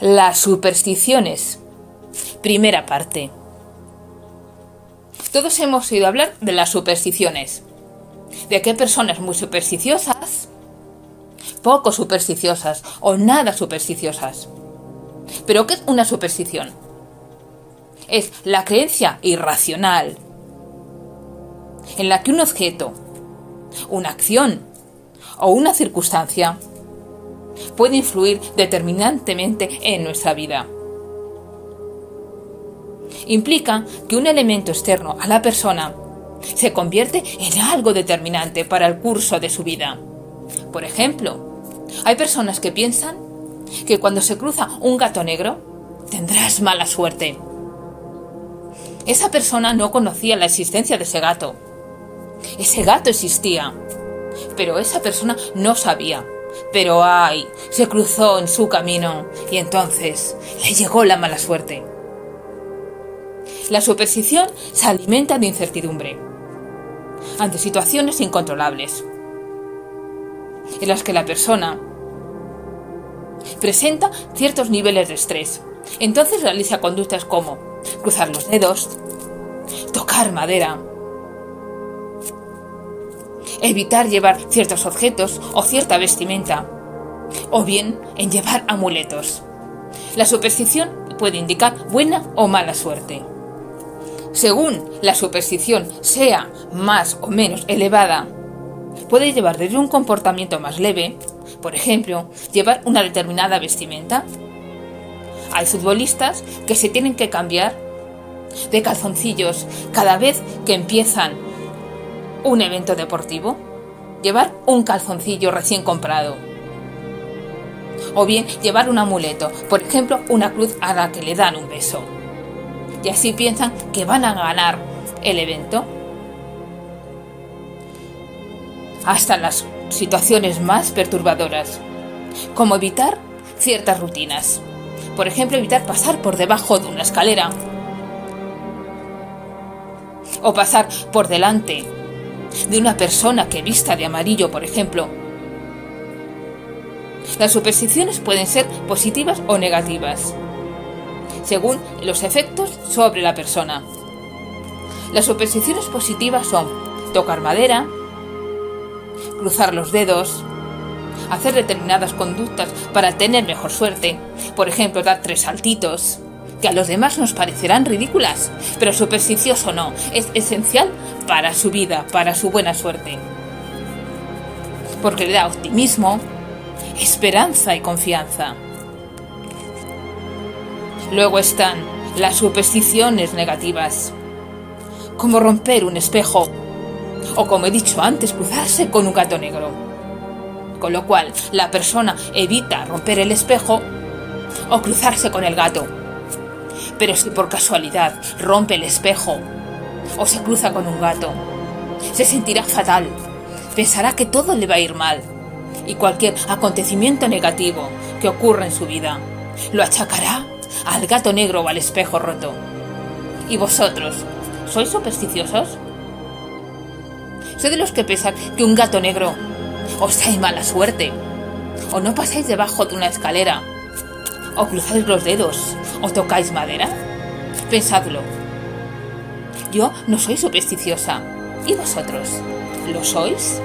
Las supersticiones. Primera parte. Todos hemos oído hablar de las supersticiones. ¿De qué personas muy supersticiosas? Poco supersticiosas o nada supersticiosas. ¿Pero qué es una superstición? Es la creencia irracional en la que un objeto, una acción o una circunstancia puede influir determinantemente en nuestra vida. Implica que un elemento externo a la persona se convierte en algo determinante para el curso de su vida. Por ejemplo, hay personas que piensan que cuando se cruza un gato negro tendrás mala suerte. Esa persona no conocía la existencia de ese gato. Ese gato existía, pero esa persona no sabía pero ay, se cruzó en su camino y entonces le llegó la mala suerte. La superstición se alimenta de incertidumbre ante situaciones incontrolables en las que la persona presenta ciertos niveles de estrés. Entonces realiza conductas como cruzar los dedos, tocar madera, evitar llevar ciertos objetos o cierta vestimenta, o bien en llevar amuletos. La superstición puede indicar buena o mala suerte. Según la superstición sea más o menos elevada, puede llevar desde un comportamiento más leve, por ejemplo, llevar una determinada vestimenta. Hay futbolistas que se tienen que cambiar de calzoncillos cada vez que empiezan un evento deportivo, llevar un calzoncillo recién comprado. O bien llevar un amuleto, por ejemplo, una cruz a la que le dan un beso. Y así piensan que van a ganar el evento. Hasta las situaciones más perturbadoras, como evitar ciertas rutinas. Por ejemplo, evitar pasar por debajo de una escalera o pasar por delante de una persona que vista de amarillo, por ejemplo. Las supersticiones pueden ser positivas o negativas, según los efectos sobre la persona. Las supersticiones positivas son tocar madera, cruzar los dedos, hacer determinadas conductas para tener mejor suerte, por ejemplo, dar tres saltitos, que a los demás nos parecerán ridículas, pero supersticioso no, es esencial para su vida, para su buena suerte. Porque le da optimismo, esperanza y confianza. Luego están las supersticiones negativas, como romper un espejo o como he dicho antes, cruzarse con un gato negro. Con lo cual, la persona evita romper el espejo o cruzarse con el gato pero si por casualidad rompe el espejo o se cruza con un gato, se sentirá fatal, pensará que todo le va a ir mal y cualquier acontecimiento negativo que ocurra en su vida lo achacará al gato negro o al espejo roto. ¿Y vosotros? ¿Sois supersticiosos? Soy de los que piensan que un gato negro os trae mala suerte, o no pasáis debajo de una escalera, o cruzáis los dedos, o tocáis madera? Pensadlo. Yo no soy supersticiosa. ¿Y vosotros? ¿Lo sois?